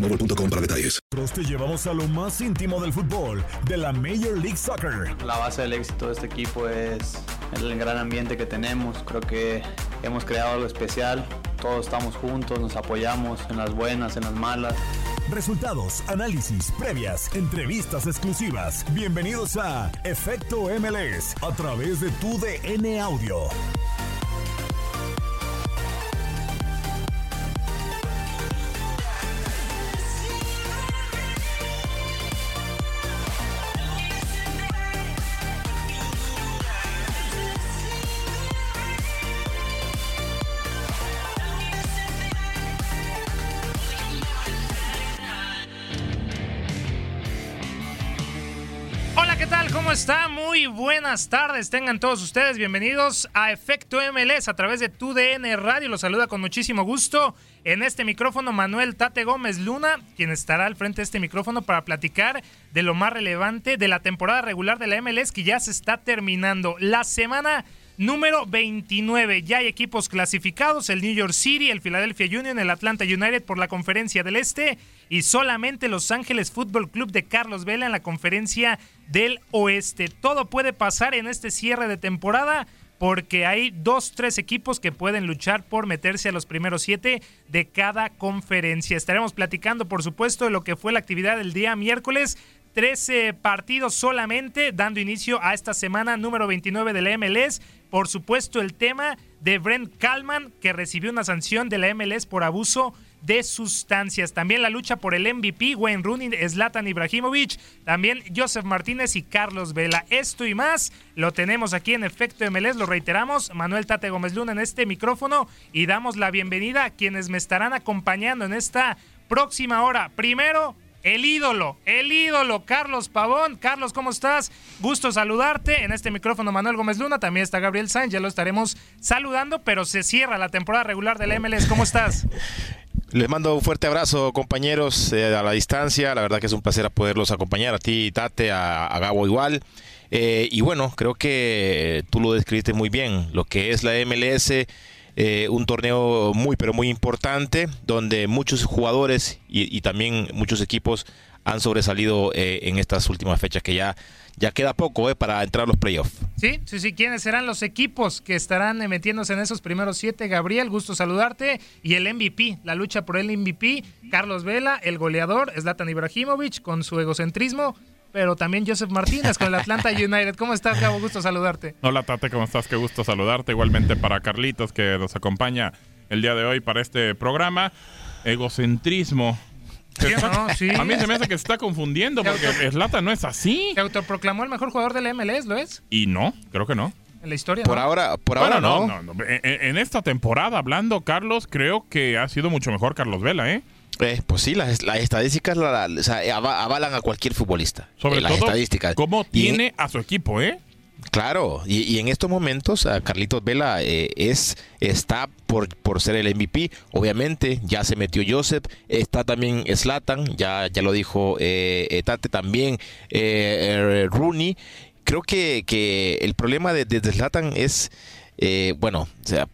boostmobile.com para detalles. Te llevamos a lo más íntimo del fútbol, de la Major League Soccer. La base del éxito de este equipo es el gran ambiente que tenemos. Creo que hemos creado algo especial. Todos estamos juntos, nos apoyamos en las buenas, en las malas. Resultados, análisis, previas, entrevistas exclusivas. Bienvenidos a Efecto MLS a través de tu DN Audio. Buenas tardes. Tengan todos ustedes bienvenidos a Efecto MLS a través de TUDN Radio. Los saluda con muchísimo gusto en este micrófono Manuel Tate Gómez Luna, quien estará al frente de este micrófono para platicar de lo más relevante de la temporada regular de la MLS que ya se está terminando. La semana número 29. Ya hay equipos clasificados, el New York City, el Philadelphia Union, el Atlanta United por la Conferencia del Este y solamente Los Ángeles Fútbol Club de Carlos Vela en la Conferencia del Oeste. Todo puede pasar en este cierre de temporada porque hay dos, tres equipos que pueden luchar por meterse a los primeros siete de cada conferencia. Estaremos platicando, por supuesto, de lo que fue la actividad del día miércoles 13 partidos solamente, dando inicio a esta semana número 29 de la MLS. Por supuesto, el tema de Brent Kalman, que recibió una sanción de la MLS por abuso de sustancias. También la lucha por el MVP, Wayne Rooney, Zlatan Ibrahimovic, también Joseph Martínez y Carlos Vela. Esto y más lo tenemos aquí en Efecto MLS, lo reiteramos, Manuel Tate Gómez Luna en este micrófono y damos la bienvenida a quienes me estarán acompañando en esta próxima hora. Primero, el ídolo, el ídolo, Carlos Pavón. Carlos, ¿cómo estás? Gusto saludarte. En este micrófono Manuel Gómez Luna, también está Gabriel Sainz, ya lo estaremos saludando, pero se cierra la temporada regular del MLS. ¿Cómo estás? Les mando un fuerte abrazo, compañeros, eh, a la distancia. La verdad que es un placer poderlos acompañar a ti, Tate, a, a Gabo igual. Eh, y bueno, creo que tú lo describiste muy bien. Lo que es la MLS, eh, un torneo muy, pero muy importante, donde muchos jugadores y, también muchos equipos han sobresalido eh, en estas últimas fechas que ya, ya queda poco eh, para entrar a los playoffs. Sí, sí, sí. ¿Quiénes serán los equipos que estarán eh, metiéndose en esos primeros siete? Gabriel, gusto saludarte. Y el MVP, la lucha por el MVP, Carlos Vela, el goleador, Zlatan Ibrahimovic, con su egocentrismo. Pero también Joseph Martínez con el Atlanta United. ¿Cómo estás, Gabo? Gusto saludarte. Hola, Tate, ¿cómo estás? Qué gusto saludarte. Igualmente para Carlitos, que nos acompaña el día de hoy para este programa. egocentrismo. ¿Sí o no? Sí. A mí se me hace que se está confundiendo porque Slatan no es así. Se autoproclamó el mejor jugador de la MLS, ¿lo es? Y no, creo que no. En la historia. Por ¿no? ahora, por Bueno, ahora no. no, no. En, en esta temporada, hablando, Carlos, creo que ha sido mucho mejor Carlos Vela, ¿eh? Eh, pues sí, las, las estadísticas la- la- o sea, ava- avalan a cualquier futbolista. Sobre Eh, las todo, estadísticas. cómo en- tiene a su equipo, ¿eh? Claro, y, y en estos momentos a Carlitos Vela eh, es está por, por ser el MVP. Obviamente ya se metió Joseph, está también Slatan, ya, ya lo dijo eh, Tate también, Rooney. Creo que, que el problema de, de Zlatan es, bueno, o sea,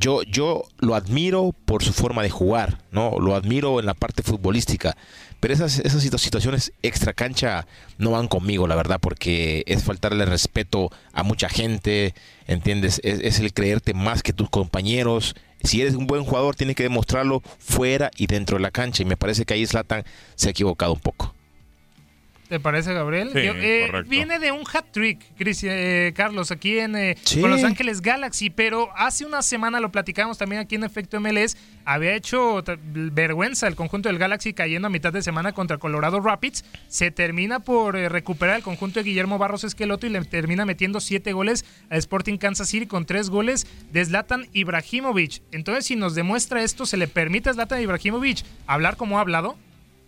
yo, yo lo admiro por su forma de jugar, ¿no? Lo admiro en la parte futbolística. Pero esas, esas situ- situaciones extra cancha no van conmigo, la verdad, porque es faltarle respeto a mucha gente, ¿entiendes? Es, el creerte más que tus compañeros. Si eres un buen jugador, tienes que demostrarlo fuera y dentro de la cancha. Y me parece que ahí Zlatan se ha equivocado un poco. ¿Te parece, Gabriel? Sí, Yo- eh, correcto. viene de un hat trick, Cris- eh, Carlos, aquí en eh, Sí. con Los Ángeles Galaxy, pero hace una semana lo platicamos también aquí en Efecto MLS. Había hecho vergüenza el conjunto del Galaxy cayendo a mitad de semana contra Colorado Rapids. Se termina por eh, recuperar el conjunto de Guillermo Barros Esqueloto y le termina metiendo siete goles a Sporting Kansas City con tres goles de Zlatan Ibrahimovic. Entonces, si nos demuestra esto, ¿se le permite a Zlatan Ibrahimovic hablar como ha hablado?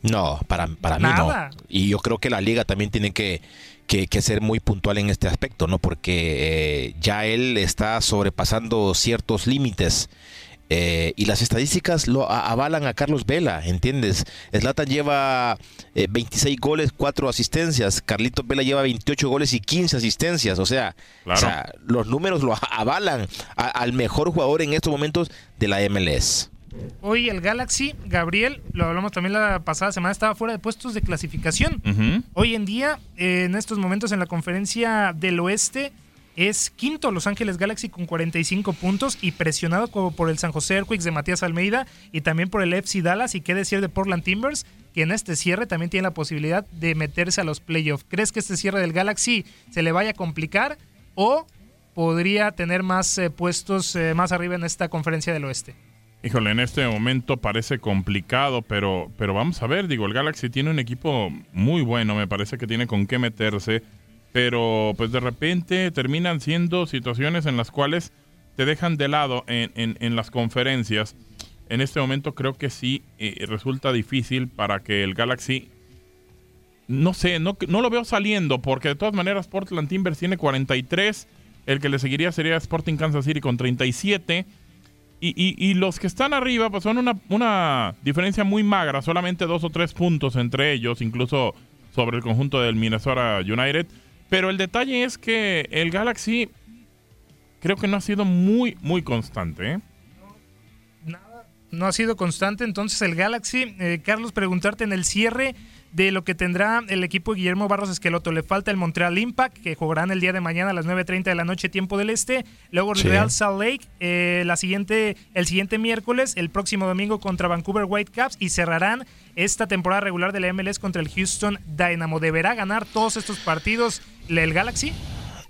No, para, para mí no. Y yo creo que la liga también tiene que, que, que ser muy puntual en este aspecto, ¿no? Porque eh, ya él está sobrepasando ciertos límites. eh, y las estadísticas lo avalan a Carlos Vela, ¿entiendes? Zlatan lleva eh, 26 goles, 4 asistencias. Carlitos Vela lleva 28 goles y 15 asistencias. O sea, Claro. o sea, los números lo avalan a- al mejor jugador en estos momentos de la MLS. Hoy el Galaxy, Gabriel, lo hablamos también la pasada semana, estaba fuera de puestos de clasificación. Hoy en día, eh, en estos momentos en la conferencia del oeste, es quinto Los Ángeles Galaxy con 45 puntos y presionado como por el San José Earthquakes de Matías Almeida y también por el FC Dallas y qué decir de Portland Timbers, que en este cierre también tiene la posibilidad de meterse a los playoffs. ¿Crees que este cierre del Galaxy se le vaya a complicar o podría tener más eh, puestos eh, más arriba en esta conferencia del oeste? Híjole, en este momento parece complicado, pero, pero vamos a ver, digo, el Galaxy tiene un equipo muy bueno, me parece que tiene con qué meterse, pero pues de repente terminan siendo situaciones en las cuales te dejan de lado en, en- las conferencias. En este momento creo que sí eh, resulta difícil para que el Galaxy, no sé, no, no lo veo saliendo, porque de todas maneras Portland Timbers tiene 43, el que le seguiría sería Sporting Kansas City con 37. Y, y- y los que están arriba, pues son una, diferencia muy magra, solamente dos o tres puntos entre ellos, incluso sobre el conjunto del Minnesota United. Pero el detalle es que el Galaxy creo que no ha sido muy, muy constante. ¿eh? no ha sido constante. Entonces el Galaxy, eh, Carlos, preguntarte en el cierre de lo que tendrá el equipo de Guillermo Barros Esqueloto. Le falta el Montreal Impact, que jugarán el día de mañana a las 9.30 de la noche, tiempo del este. Luego Sí. Real Salt Lake, eh, la siguiente, el siguiente miércoles, el próximo domingo contra Vancouver Whitecaps y cerrarán esta temporada regular de la MLS contra el Houston Dynamo. ¿Deberá ganar todos estos partidos el Galaxy?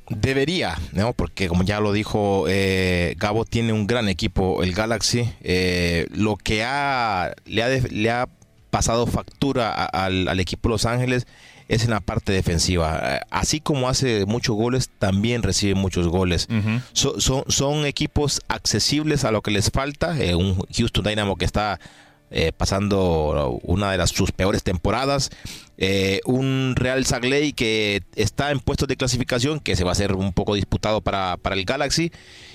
Debería, ¿no? Porque como ya lo dijo eh, Gabo, tiene un gran equipo, el Galaxy. Eh, lo que ha, le, ha le ha pasado factura a- al, al equipo Los Ángeles es en la parte defensiva. Eh, Así como hace muchos goles, también recibe muchos goles. So- son, son equipos accesibles a lo que les falta. Eh, un Houston Dynamo que está eh, pasando una de las, sus peores temporadas. Eh, un Real Sagley que está en puestos de clasificación, que se va a hacer un poco disputado para, para el Galaxy.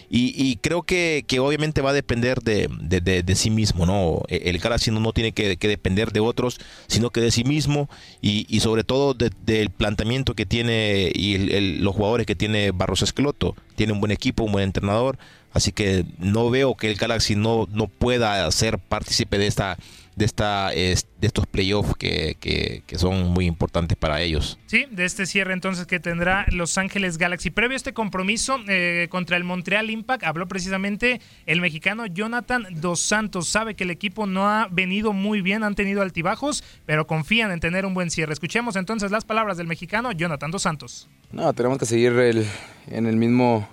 Y, y creo que, que obviamente va a depender de, de- sí mismo, ¿no? Eh, El Galaxy no, no tiene que, depender de otros, sino que de sí mismo y, y sobre todo de- del planteamiento que tiene y los jugadores que tiene Barros Esqueloto. Tiene un buen equipo, un buen entrenador, así que no veo que el Galaxy no, no pueda ser partícipe de esta de esta es- de estos playoffs que, que- que son muy importantes para ellos. Sí, de este cierre entonces que tendrá Los Ángeles Galaxy. Previo a este compromiso eh, contra el Montreal Impact, habló precisamente el mexicano Jonathan Dos Santos. Sabe que el equipo no ha venido muy bien, han tenido altibajos, pero confían en tener un buen cierre. Escuchemos entonces las palabras del mexicano Jonathan Dos Santos. No, tenemos que seguir el- en el mismo,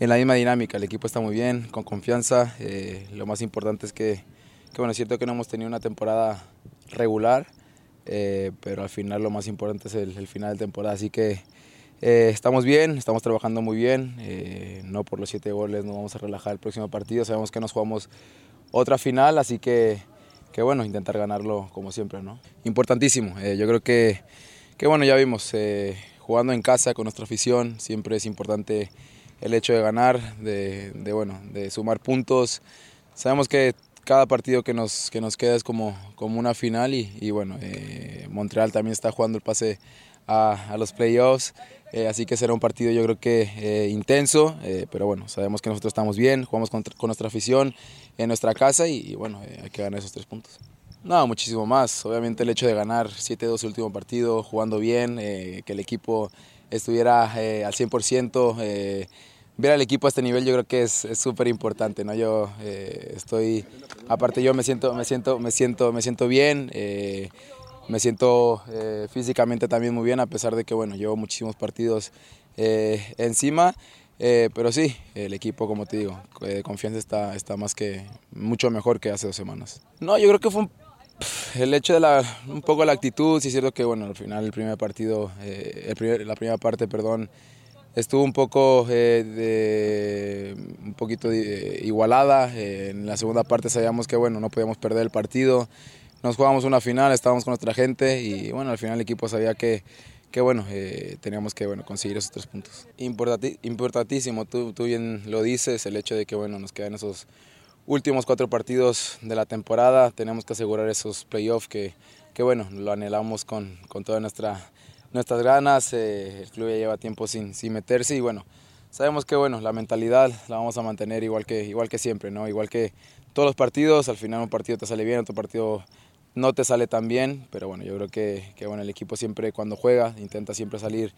en la misma dinámica. El equipo está muy bien, con confianza. Eh, lo más importante es que, bueno, es cierto que no hemos tenido una temporada regular, eh, pero al final lo más importante es el, final de temporada, así que eh, estamos bien, estamos trabajando muy bien, eh, no por los siete goles nos vamos a relajar el próximo partido, sabemos que nos jugamos otra final, así que, que bueno, intentar ganarlo como siempre, ¿no? Importantísimo, yo creo que, que, bueno, ya vimos, jugando en casa con nuestra afición, siempre es importante el hecho de ganar, de, de, bueno, de sumar puntos. Sabemos que cada partido que nos, que nos queda es como, como una final y, bueno, eh, Montreal también está jugando el pase a, los playoffs, eh, así que será un partido yo creo que eh, intenso, pero bueno, sabemos que nosotros estamos bien, jugamos con, nuestra afición en nuestra casa y, bueno, hay que ganar esos tres puntos. No, muchísimo más. Obviamente el hecho de ganar 7-2 el último partido, jugando bien, que el equipo estuviera al 100%, ver al equipo a este nivel yo creo que es súper importante, ¿no? Yo eh, estoy, aparte yo me siento, me siento, me siento, me siento bien, eh, me siento eh, físicamente también muy bien, a pesar de que, bueno, llevo muchísimos partidos encima, pero sí, el equipo, como te digo, de confianza está, está más que, mucho mejor que hace dos semanas. No, yo creo que fue el hecho de la, un poco la actitud, sí es cierto que, bueno, al final el primer partido, el la primera parte, perdón, estuvo un poco eh, un poquito igualada. Eh, en la segunda parte sabíamos que bueno, no podíamos perder el partido. Nos jugamos una final, estábamos con nuestra gente y bueno, al final el equipo sabía que, que bueno, eh, teníamos que bueno, conseguir esos tres puntos. importantísimo, tú, tú bien lo dices, el hecho de que bueno, nos quedan esos últimos cuatro partidos de la temporada, tenemos que asegurar esos playoffs que, que bueno, lo anhelamos con, con toda nuestra nuestras ganas, eh, el club ya lleva tiempo sin, sin meterse y bueno, sabemos que bueno, la mentalidad la vamos a mantener igual que, igual que siempre, ¿no? igual que todos los partidos, al final un partido te sale bien, otro partido no te sale tan bien, pero bueno, yo creo que, que bueno, el equipo siempre cuando juega intenta siempre salir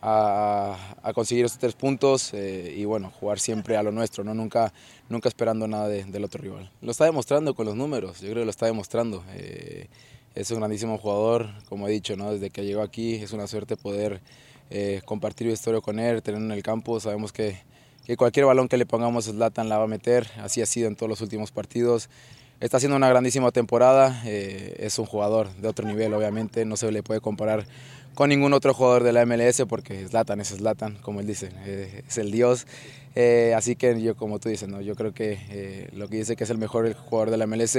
a, a conseguir esos tres puntos eh, y bueno, jugar siempre a lo nuestro, ¿no? nunca, nunca esperando nada del otro rival. Lo está demostrando con los números, yo creo que lo está demostrando. Eh, es un grandísimo jugador, como he dicho, ¿no? desde que llegó aquí es una suerte poder eh, compartir historia con él, tenerlo en el campo. Sabemos que, que cualquier balón que le pongamos Zlatan la va a meter, así ha sido en todos los últimos partidos. Está haciendo una grandísima temporada, eh, es un jugador de otro nivel, obviamente, no se le puede comparar con ningún otro jugador de la MLS porque Zlatan es Zlatan, como él dice, eh, es el dios. así que yo, como tú dices, ¿no? yo creo que lo que dice que es el mejor jugador de la MLS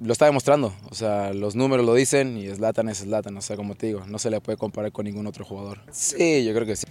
lo está demostrando. O sea, los números lo dicen y Zlatan es Zlatan. O sea, como te digo, no se le puede comparar con ningún otro jugador. Sí, yo creo que sí.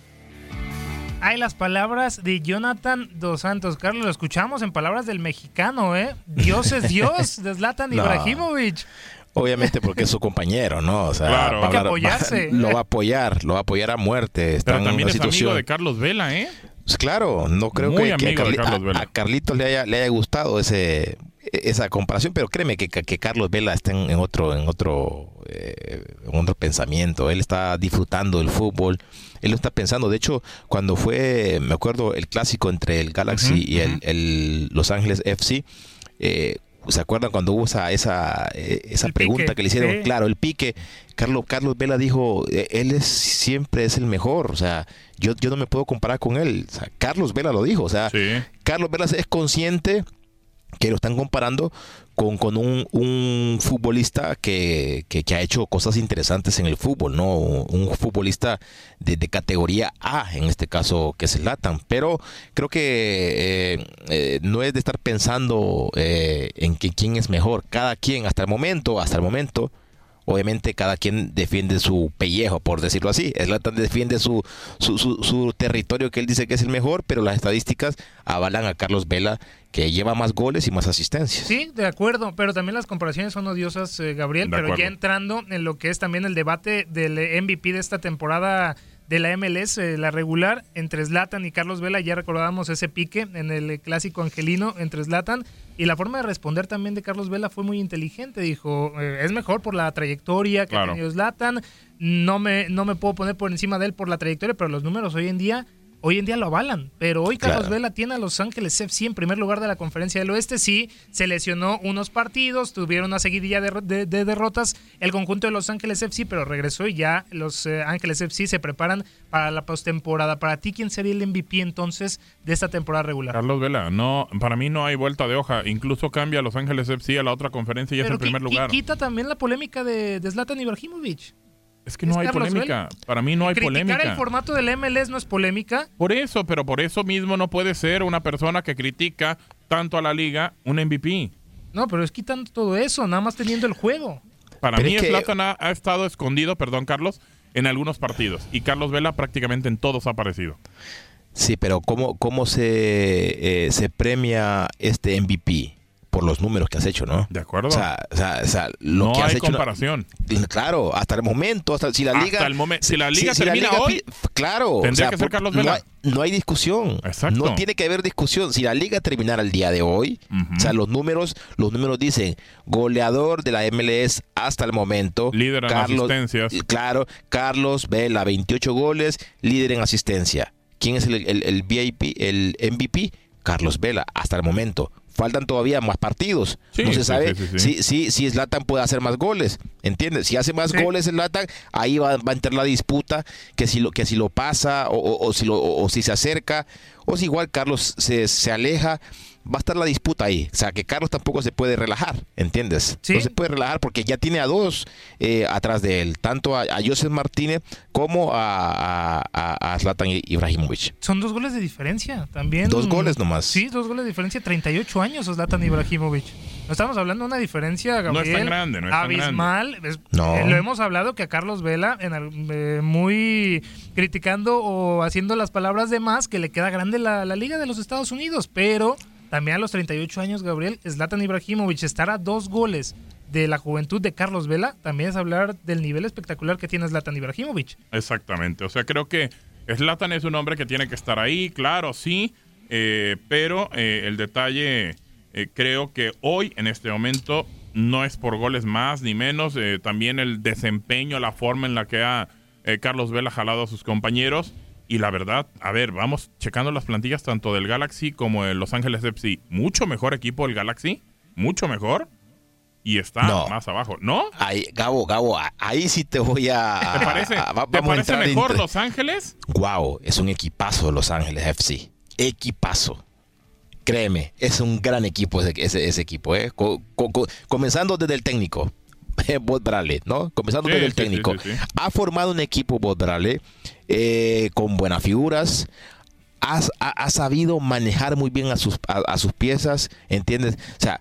Hay las palabras de Jonathan Dos Santos. Carlos, lo escuchamos en palabras del mexicano, ¿eh? Dios es Dios de Zlatan Ibrahimovic. Obviamente porque es su compañero, ¿no? O sea, claro. Hay que apoyarse. lo va a apoyar, lo va a apoyar a muerte. Está Pero también es amigo de Carlos Vela, ¿eh? Pues claro, no creo que, a, a, Carlitos le haya, le haya gustado ese esa comparación, pero créeme que, que Carlos Vela está en, otro, en otro, eh, en otro pensamiento. Él está disfrutando del fútbol. Él lo está pensando. De hecho, cuando fue, me acuerdo, el clásico entre el Galaxy y el, Los Ángeles FC, eh, ¿Se acuerdan cuando hubo esa, esa, eh, esa pregunta que le hicieron? Claro, el pique. Carlos, Carlos Vela dijo, él es siempre es el mejor. O sea, yo, yo no me puedo comparar con él. Carlos Vela lo dijo. O sea, Carlos Vela es consciente que lo están comparando con, con un, un, futbolista que, que, ha hecho cosas interesantes en el fútbol, ¿no? Un futbolista de, categoría A, en este caso, que es Latan. Pero creo que eh, eh, no es de estar pensando eh, en que quién es mejor. Cada quien, hasta el momento, hasta el momento, obviamente cada quien defiende su pellejo, por decirlo así. Slatan defiende su, su, su, territorio que él dice que es el mejor, pero las estadísticas avalan a Carlos Vela que lleva más goles y más asistencias. Sí, de acuerdo, pero también las comparaciones son odiosas, eh, Gabriel, pero ya entrando en lo que es también el debate del MVP de esta temporada de la MLS, eh, la regular, entre Zlatan y Carlos Vela, ya recordábamos ese pique en el clásico angelino entre Zlatan, y la forma de responder también de Carlos Vela fue muy inteligente, dijo, eh, es mejor por la trayectoria que ha tenido Zlatan, no me, no me puedo poner por encima de él por la trayectoria, pero los números hoy en día hoy en día lo avalan. Pero hoy Carlos Claro. Vela tiene a Los Ángeles FC en primer lugar de la conferencia del oeste. Sí, se lesionó unos partidos, tuvieron una seguidilla de, de- de derrotas el conjunto de Los Ángeles FC, pero regresó y ya los eh, Ángeles FC se preparan para la postemporada. Para ti, ¿quién sería el MVP entonces de esta temporada regular? Carlos Vela, no, para mí no hay vuelta de hoja. Incluso cambia a Los Ángeles FC a la otra conferencia y es el primer lugar. quita también la polémica de, de Zlatan Ibrahimovic. Es que no hay Carlos polémica. Para mí no hay Criticar polémica. el formato del MLS no es polémica. Por eso, pero por eso mismo no puede ser una persona que critica tanto a la liga un MVP. No, pero es quitando todo eso, nada más teniendo el juego. Para Pero mí es que- ha estado escondido, perdón Carlos, en algunos partidos. Y Carlos Vela prácticamente en todos ha aparecido. Sí, pero ¿cómo, cómo se, eh, se premia este MVP? Por los números que has hecho, ¿no? De acuerdo. O sea, o sea, o sea, lo No que has hay hecho. comparación. Claro, hasta el momento, hasta si la Hasta liga. el momen- si la liga si la termina liga hoy, claro. tendría que ser Carlos no Vela. hay- No hay discusión. Exacto. No tiene que haber discusión. Si la liga terminara el día de hoy, o sea, los números, los números dicen goleador de la MLS hasta el momento. Líder en asistencias. Claro, Carlos Vela, 28 goles, líder en asistencia. ¿Quién es el, el- el VIP, el MVP? Carlos Vela, hasta el momento. Faltan todavía más partidos. Sí, no se sí, sabe sí, sí, sí. si si si Zlatan puede hacer más goles, ¿entiendes? Si hace más Sí. goles Zlatan, ahí va, va a entrar la disputa que si lo que si lo pasa o, o- o si lo o, o si se acerca o si igual Carlos se, se aleja, va a estar la disputa ahí. O sea, que Carlos tampoco se puede relajar, ¿entiendes? Sí. No se puede relajar porque ya tiene a dos eh, atrás de él, tanto a, a Joseph Martínez como a, a, a- Zlatan Ibrahimovic. Son dos goles de diferencia también. Dos goles nomás. Sí, dos goles de diferencia, 38 años Zlatan Ibrahimovic. No estamos hablando de una diferencia, Gabriel, No es tan grande, no es tan abismal. Es- No. eh, lo hemos hablado que a Carlos Vela, en eh, muy criticando o haciendo las palabras de más, que le queda grande la, la Liga de los Estados Unidos, pero también a los 38 años, Gabriel, Zlatan Ibrahimovic estar a dos goles de la juventud de Carlos Vela, también es hablar del nivel espectacular que tiene Zlatan Ibrahimovic. Exactamente. O sea, creo que Slatan es un hombre que tiene que estar ahí, claro, sí. eh, pero eh, el detalle, eh, creo que hoy, en este momento, no es por goles más ni menos. también el desempeño, la forma en la que ha Carlos Vela jalado a sus compañeros. Y la verdad, a ver, vamos checando las plantillas tanto del Galaxy como de Los Ángeles FC. Mucho mejor equipo el Galaxy, mucho mejor. Y está No. más abajo, ¿no? Ahí, Gabo, Gabo, ahí sí te voy a. ¿Te parece, a- ¿te parece mejor en- Los Ángeles? Wow, es un equipazo Los Ángeles FC. Equipazo. Créeme, es un gran equipo ese, ese, ese equipo. ¿eh? Co- co- co- comenzando desde el técnico, Bob Bradley, ¿no? Comenzando Sí, desde el sí, técnico. sí. Ha formado un equipo Bob Bradley eh, con buenas figuras. Ha, ha sabido manejar muy bien a sus, a, sus piezas, ¿entiendes? O sea,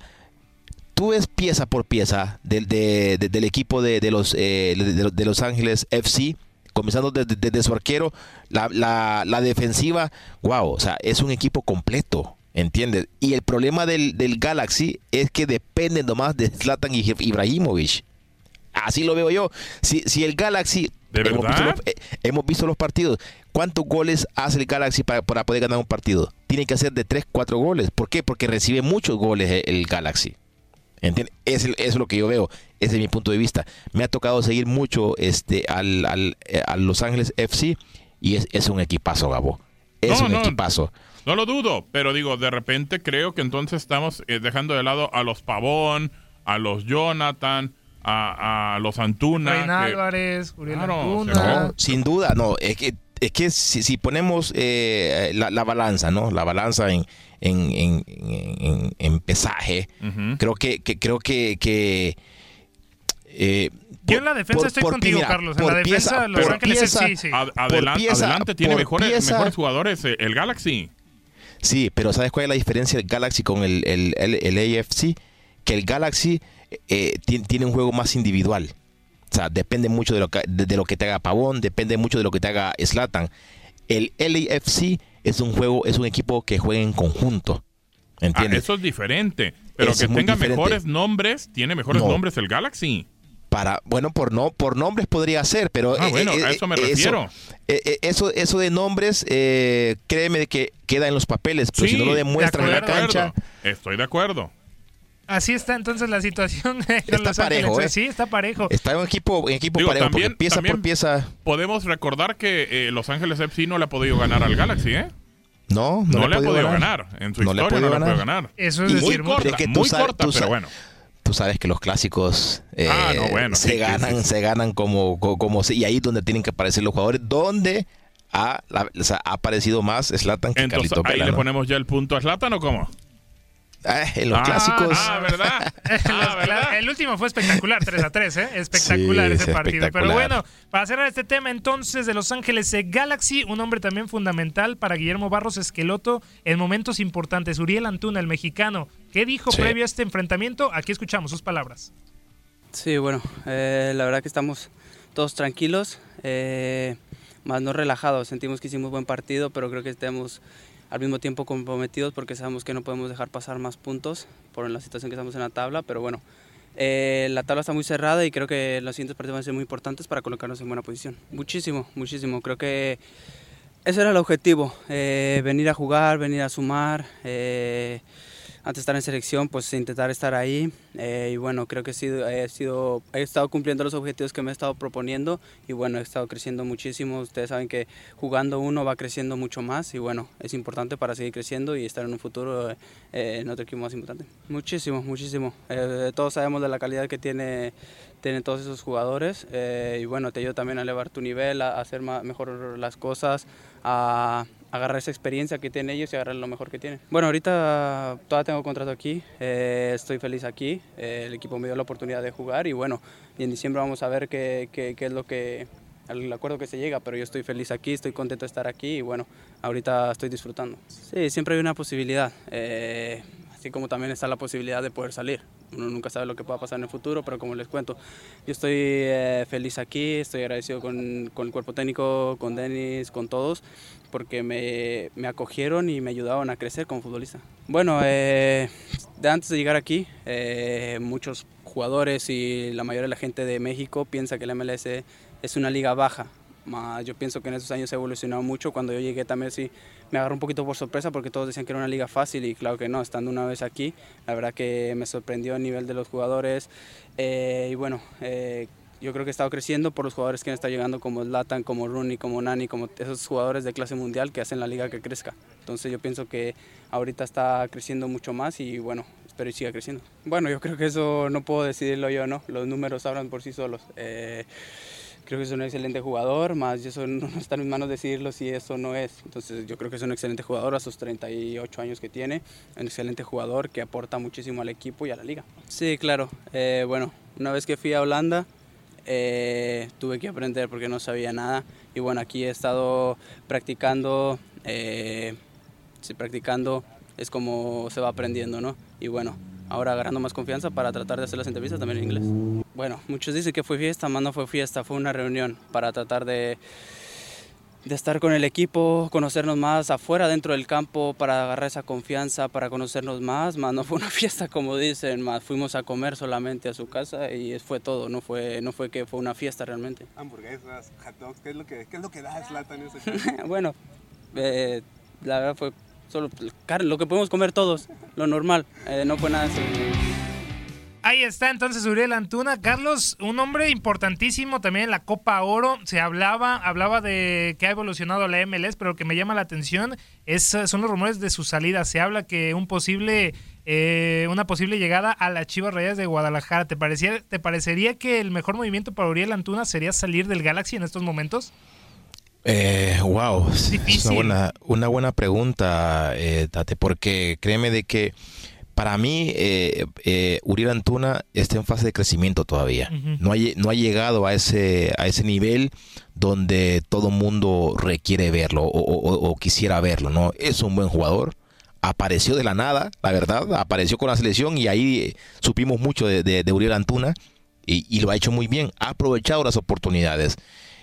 tú ves pieza por pieza del, de- de- del equipo de, de los, eh, de, Los Ángeles FC, comenzando desde, su arquero, la, la- la defensiva, wow, o sea, es un equipo completo, ¿entiendes? Y el problema del, del Galaxy es que depende nomás de Zlatan y Ibrahimovic. Así lo veo yo. Si, si el Galaxy... ¿De hemos visto, verdad? los, eh, hemos visto los partidos. ¿Cuántos goles hace el Galaxy para, para poder ganar un partido? Tiene que hacer de 3, 4 goles. ¿Por qué? Porque recibe muchos goles el, el Galaxy. ¿Entiendes? Es, el- eso es lo que yo veo. Ese es mi punto de vista. Me ha tocado seguir mucho este, al, al- eh, a Los Ángeles FC y es, es un equipazo, Gabo. Es No, un no. equipazo. No lo dudo, pero digo, de repente creo que entonces estamos eh, dejando de lado a los Pavón, a los Jonathan, a, a los Antuna. Que- Álvarez, Uriel Claro, Antuna. No, sin duda, no. Es que, es que si, si ponemos eh, la, la balanza, ¿no? La balanza en, en, en, en- en pesaje, creo que, que- creo que, que eh, Yo en la defensa por- estoy por contigo, mira, Carlos. En la defensa, pieza- Los por Ángeles pieza- sí, sí. Ad- adelan- pieza- adelante tiene por mejores, pieza- mejores jugadores eh, el Galaxy. Sí, pero ¿sabes cuál es la diferencia del Galaxy con el, el, el- el AFC? Que el Galaxy eh, ti- tiene un juego más individual. O sea, depende mucho de lo, que, de, de lo que te haga Pavón, depende mucho de lo que te haga Slatan. El LAFC es un juego, es un equipo que juega en conjunto. Ah, ¿Entiendes? eso es diferente. Pero Eso que tenga diferente. mejores nombres, tiene mejores No. nombres el Galaxy. Para, bueno, por no, por nombres podría ser, pero Ah, bueno, a eso me refiero. Eso, eso, de nombres, eh, créeme de que queda en los papeles, pero Sí, si no lo de demuestran en la cancha, Estoy de acuerdo. Así está entonces la situación. está parejo, ¿eh? Sí, está parejo. Está en equipo, en equipo parejo, también, porque pieza por pieza. Podemos recordar que eh, Los Ángeles FC no le ha podido ganar al Galaxy, ¿eh? No, no, le, ha podido ganar. En su historia no le ha podido ganar. Eso es decir, muy corta, que muy corta, pero bueno tú sabes que los clásicos eh, ah, se ganan, se ganan como, como, y ahí es donde tienen que aparecer los jugadores, donde ha, ha aparecido más Slatan que Entonces, ahí le ponemos ya el punto a Slatan o cómo? Ah, en los clásicos. Ah, ¿verdad? Ah, el último fue espectacular, 3 a 3, ¿eh? Espectacular ese partido. Pero bueno, para cerrar este tema entonces de Los Ángeles Galaxy, un hombre también fundamental para Guillermo Barros Esqueloto en momentos importantes. Uriel Antuna, el mexicano. ¿Qué dijo previo a este enfrentamiento? Aquí escuchamos sus palabras. Sí, bueno, eh, la verdad que estamos todos tranquilos, eh, más no relajados. Sentimos que hicimos buen partido, pero creo que estamos al mismo tiempo comprometidos porque sabemos que no podemos dejar pasar más puntos por la situación que estamos en la tabla, pero bueno, eh, la tabla está muy cerrada y creo que los siguientes partidos van a ser muy importantes para colocarnos en buena posición. Muchísimo, muchísimo. Creo que ese era el objetivo, eh, venir a jugar, venir a sumar. Eh, antes de estar en selección, pues intentar estar ahí. Eh, y bueno, creo que he, sido, he, sido, he estado cumpliendo los objetivos que me he estado proponiendo y bueno, he estado creciendo muchísimo. Ustedes saben que jugando uno va creciendo mucho más y bueno, es importante para seguir creciendo y estar en un futuro eh, en otro equipo más importante. Muchísimo, muchísimo. Eh, todos sabemos de la calidad que tiene, tienen todos esos jugadores y bueno, te ayuda también a elevar tu nivel, a, hacer mejor las cosas, a agarrar esa experiencia que tienen ellos y agarrar lo mejor que tienen. Bueno, ahorita todavía tengo contrato aquí, eh, estoy feliz aquí, eh, el equipo me dio la oportunidad de jugar y bueno, y en diciembre vamos a ver qué, qué, qué es lo que, el acuerdo que se llega, pero yo estoy feliz aquí, estoy contento de estar aquí y bueno, ahorita estoy disfrutando. Sí, siempre hay una posibilidad, eh, así como también está la posibilidad de poder salir. Uno nunca sabe lo que pueda pasar en el futuro, pero como les cuento, yo estoy feliz aquí, estoy agradecido con, con, el cuerpo técnico, con Denis, con todos porque me, me, acogieron y me ayudaron a crecer como futbolista. Bueno, eh, de antes de llegar aquí, eh, muchos jugadores y la mayoría de la gente de México piensa que la MLS es una liga baja. Yo pienso que en esos años ha evolucionado mucho. Cuando yo llegué también sí me agarró un poquito por sorpresa porque todos decían que era una liga fácil y claro que no, estando una vez aquí, la verdad que me sorprendió el nivel de los jugadores. Eh, y bueno, yo creo que ha estado creciendo por los jugadores que estado llegando como Latan, como Rooney, como Nani, como esos jugadores de clase mundial que hacen la liga que crezca. Entonces yo pienso que ahorita está creciendo mucho más y bueno, espero que siga creciendo. Bueno, yo creo que eso no puedo decidirlo yo, ¿no? Los números hablan por sí solos. Eh, creo que es un excelente jugador, más eso no está en mis manos decidirlo si eso no es. Entonces yo creo que es un excelente jugador a sus 38 años que tiene, un excelente jugador que aporta muchísimo al equipo y a la liga. Sí, claro. Eh, bueno, una vez que fui a Holanda, eh, tuve que aprender porque no sabía nada. Y bueno, aquí he estado practicando, eh, sí, practicando es como se va aprendiendo, ¿no? Y bueno, ahora agarrando más confianza para tratar de hacer las entrevistas también en inglés. Bueno, muchos dicen que fue fiesta, más no fue fiesta, fue una reunión para tratar de de estar con el equipo, conocernos más afuera, dentro del campo, para agarrar esa confianza, para conocernos más, más no fue una fiesta como dicen, más fuimos a comer solamente a su casa y fue todo, no fue, no fue que fue una fiesta realmente. Hamburguesas, hot dogs, ¿qué es lo que, qué es lo que da Zlatan Bueno, eh, la verdad fue solo lo que podemos comer todos, lo normal, eh, no fue nada Ahí está entonces Uriel Antuna. Carlos, un hombre importantísimo también en la Copa Oro. Se hablaba, hablaba de que ha evolucionado la MLS, pero lo que me llama la atención es, son los rumores de su salida. Se habla que un posible, eh, una posible llegada a las Chivas Rayas de Guadalajara. ¿Te, parecía, ¿Te parecería que el mejor movimiento para Uriel Antuna sería salir del Galaxy en estos momentos? Eh, wow, es una buena, una buena pregunta, eh, Tate, porque créeme de que para mí, eh, eh, Uriel Antuna está en fase de crecimiento todavía. no, ha, no ha llegado a ese, a ese nivel donde todo mundo requiere verlo o, quisiera verlo. ¿no? Es un buen jugador. Apareció de la nada, la verdad. Apareció con la selección y ahí eh, supimos mucho de, Uriel Antuna y, lo ha hecho muy bien. Ha aprovechado las oportunidades.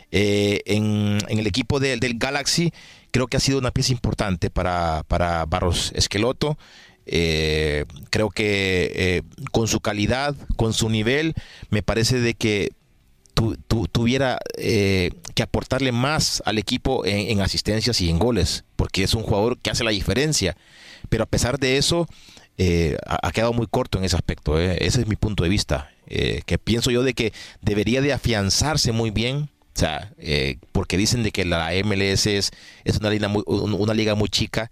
Eh, en, el equipo del Galaxy creo que ha sido una pieza importante para, para Barros Esqueloto. Eh, creo que eh, con su calidad, con su nivel, me parece de que tuviera eh, que aportarle más al equipo en, asistencias y en goles, porque es un jugador que hace la diferencia. Pero a pesar de eso, eh, ha, ha quedado muy corto en ese aspecto. eh. Ese es mi punto de vista. que pienso yo de que debería de afianzarse muy bien. O sea, porque dicen de que la MLS es, es una, liga muy, un- una liga muy chica.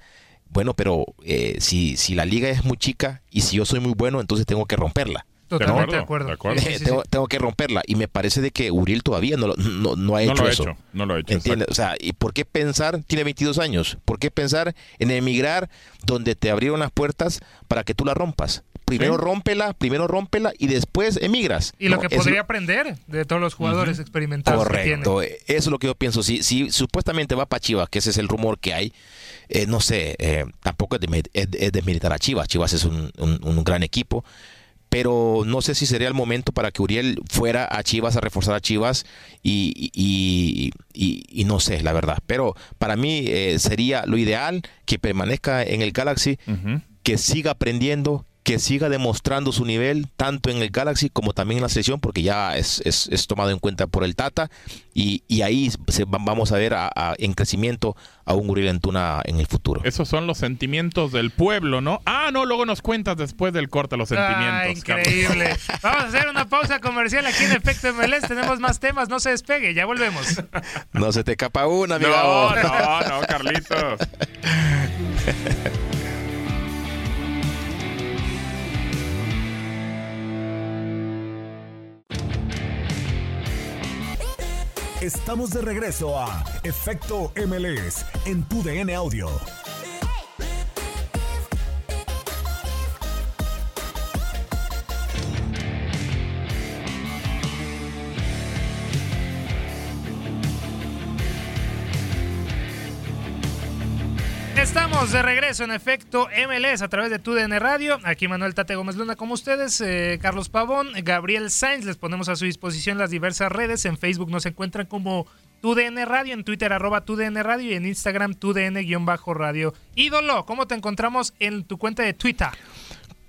Bueno, pero eh, si, si la liga es muy chica y si yo soy muy bueno, entonces tengo que romperla. Totalmente de acuerdo. de acuerdo. Sí, sí, sí. tengo, tengo que romperla. Y me parece de que Uriel todavía no, lo- no, no ha No hecho lo eso. hecho, no lo ha hecho. ¿Entiendes? O sea, ¿y por qué pensar? Tiene 22 años. ¿Por qué pensar en emigrar donde te abrieron las puertas para que tú la rompas? Primero Sí. rómpela, primero rómpela y después emigras. Y lo ¿no? que Es podría aprender de todos los jugadores experimentados que tiene. Correcto, eso es lo que yo pienso. Si, si supuestamente va para Chivas, que ese es el rumor que hay, eh, no sé, eh, tampoco es, es desmilitar a Chivas. Chivas es un, un- un gran equipo, pero no sé si sería el momento para que Uriel fuera a Chivas a reforzar a Chivas y, y- y- y no sé, la verdad. Pero para mí eh, sería lo ideal que permanezca en el Galaxy, que siga aprendiendo, que siga demostrando su nivel tanto en el Galaxy como también en la selección, porque ya es, es- es tomado en cuenta por el Tata y, y ahí se va- vamos a ver a- a- en crecimiento a un Uriel Antuna en el futuro. Esos son los sentimientos del pueblo, ¿no? Ah, no, luego nos cuentas después del corte los sentimientos. Ah, Carlos. increíble. Vamos a hacer una pausa comercial aquí en Efecto MLS. Tenemos más temas, no se despegue, ya volvemos. No se te escapa una, mi No, no, no, Carlitos. Estamos de regreso a Efecto MLS en tu Audio. Estamos de regreso en efecto MLS a través de TUDN Radio. Aquí Manuel Tate Gómez Luna como ustedes, eh, Carlos Pavón, Gabriel Sainz. Les ponemos a su disposición las diversas redes. En Facebook nos encuentran como TUDN Radio, en Twitter arroba TUDN Radio y en Instagram TUDN-radio. Ídolo, ¿cómo te encontramos en tu cuenta de Twitter?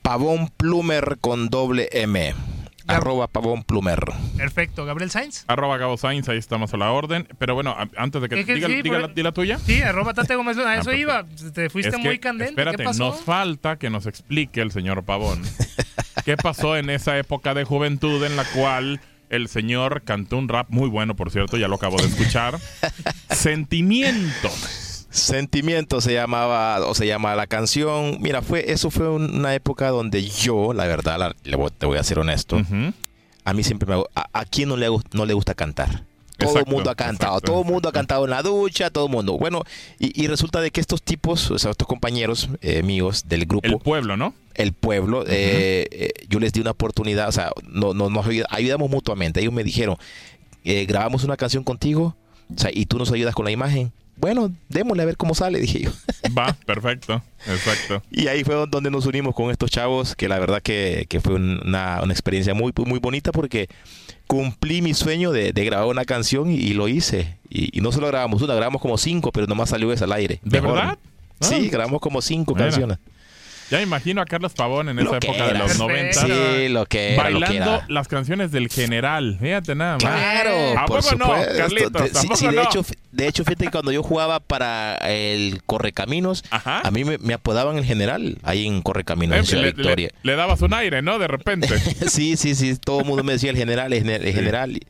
Pavón Plumer con doble M. Arroba Pavón Plumer. Perfecto, Gabriel Sainz. Arroba Gabo Sainz, ahí estamos a la orden. Pero bueno, a- antes de que Es que diga, sí, diga la, di la tuya. Sí, arroba Tate Gómez Luna, a eso Ah, iba. Te fuiste Es que, muy candente. Espérate, ¿Qué pasó? nos falta que nos explique el señor Pavón qué pasó en esa época de juventud en la cual el señor cantó un rap muy bueno, por cierto, ya lo acabo de escuchar. Sentimientos. Sentimiento se llamaba o se llama la canción. Mira, fue eso fue una época donde yo, la verdad, la- le voy- te voy a ser honesto. A mí siempre me a, a quién no le no le gusta cantar. Todo el mundo ha cantado, exacto, todo el mundo ha cantado en la ducha, todo el mundo. Bueno, y, y resulta de que estos tipos, o sea, estos compañeros eh, míos del grupo. El pueblo, ¿no? El pueblo, eh, eh, yo les di una oportunidad, o sea, no, no, nos ayud- ayudamos mutuamente. Ellos me dijeron, eh, grabamos una canción contigo, o sea, y tú nos ayudas con la imagen. Bueno, démosle a ver cómo sale, dije yo. Va, perfecto. Exacto. Y ahí fue donde nos unimos con estos chavos, que la verdad que, que fue una, una experiencia muy, muy bonita porque cumplí mi sueño de, de grabar una canción y, y lo hice. Y, y no solo grabamos una, grabamos como cinco, pero nomás salió esa al aire. ¿De Mejor. verdad? Sí, Ah. grabamos como cinco Mira. canciones. Ya imagino a Carlos Pavón en Lo esa época de los Perfecto. 90. Sí, lo que era, lo que Bailando era. las canciones del general. Fíjate nada más. Claro, ¿A por poco no, supuesto. Carlitos? De- sí, ¿Tampoco sí, de, no? hecho, de hecho, fíjate que cuando yo jugaba para el Correcaminos, a mí me, me apodaban el general ahí en Correcaminos, en Eh, Ciudad le, Victoria. le- le dabas un aire, ¿no? De repente. sí, sí, sí, todo el mundo me decía el general, el general. el general.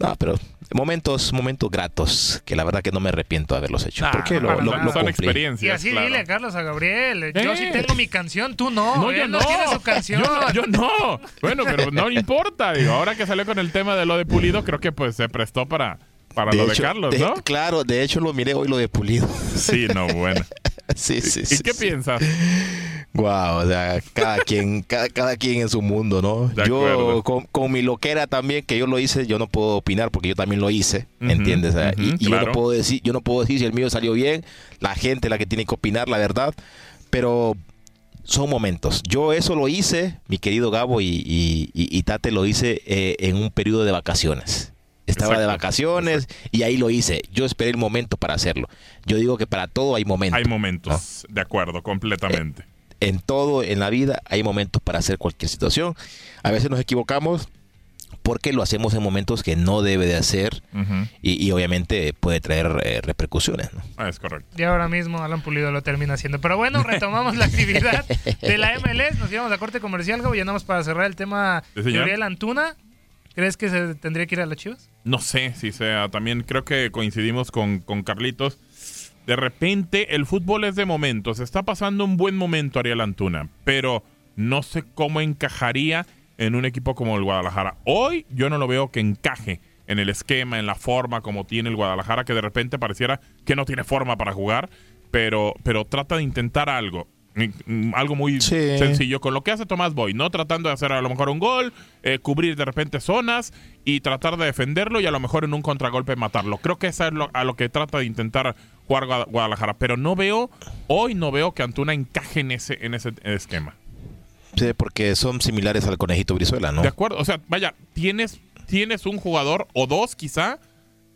No, pero momentos, momentos gratos, que la verdad que no me arrepiento de haberlos hecho. Nah, porque lo, lo- lo Son cumplí. Y así dile, Carlos, a Gabriel. Yo Eh. sí tengo mi canción, tú no. No, Él yo no no. tiene su canción. Yo no, yo no. Bueno, pero no importa. Digo, ahora que salió con el tema de lo de Pulido, creo que pues se prestó para, para lo de Carlos, de- ¿no? Claro, de hecho lo miré hoy lo de Pulido. Sí, no, bueno. sí, sí, ¿Y sí. qué piensas? Wow, o sea, cada quien, cada, cada quien en su mundo, ¿no? De yo con, con mi loquera también, que yo lo hice, yo no puedo opinar porque yo también lo hice, ¿entiendes? Y- yo no puedo decir, yo no puedo decir si el mío salió bien, la gente es la que tiene que opinar, la verdad, pero son momentos. Yo eso lo hice, mi querido Gabo y, y- y- y Tate lo hice eh, en un periodo de vacaciones. Estaba de Exacto, vacaciones y ahí lo hice. Yo esperé el momento para hacerlo. Yo digo que para todo hay momentos. Hay momentos, de acuerdo, completamente. En todo en la vida hay momentos para hacer cualquier situación. A veces nos equivocamos, porque lo hacemos en momentos que no debe de hacer y, y obviamente puede traer eh, repercusiones. ¿no? Ah, es correcto. Y ahora mismo Alan Pulido lo termina haciendo. Pero bueno, retomamos la actividad de la MLS. Nos llevamos a corte comercial, Gabo. Más para cerrar el tema de. Uriel Antuna. ¿Crees que se tendría que ir a las Chivas? No sé si sea, también creo que coincidimos con, con Carlitos. De repente el fútbol es de momentos. Está pasando un buen momento Ariel Antuna, pero no sé cómo encajaría en un equipo como el Guadalajara. Hoy yo no lo veo que encaje en el esquema, en la forma como tiene el Guadalajara, que de repente pareciera que no tiene forma para jugar, pero, pero trata de intentar algo. Mm, Algo muy sencillo, con lo que hace Tomás Boy, ¿no? Tratando de hacer a lo mejor un gol, eh, cubrir de repente zonas y tratar de defenderlo y a lo mejor en un contragolpe matarlo. Creo que eso es lo- a lo que trata de intentar jugar Gua- Guadalajara, pero no veo, hoy no veo que Antuna encaje en ese, en ese esquema. Sí, porque son similares al conejito Brizuela, ¿no? De acuerdo, o sea, vaya, tienes, tienes un jugador o dos quizá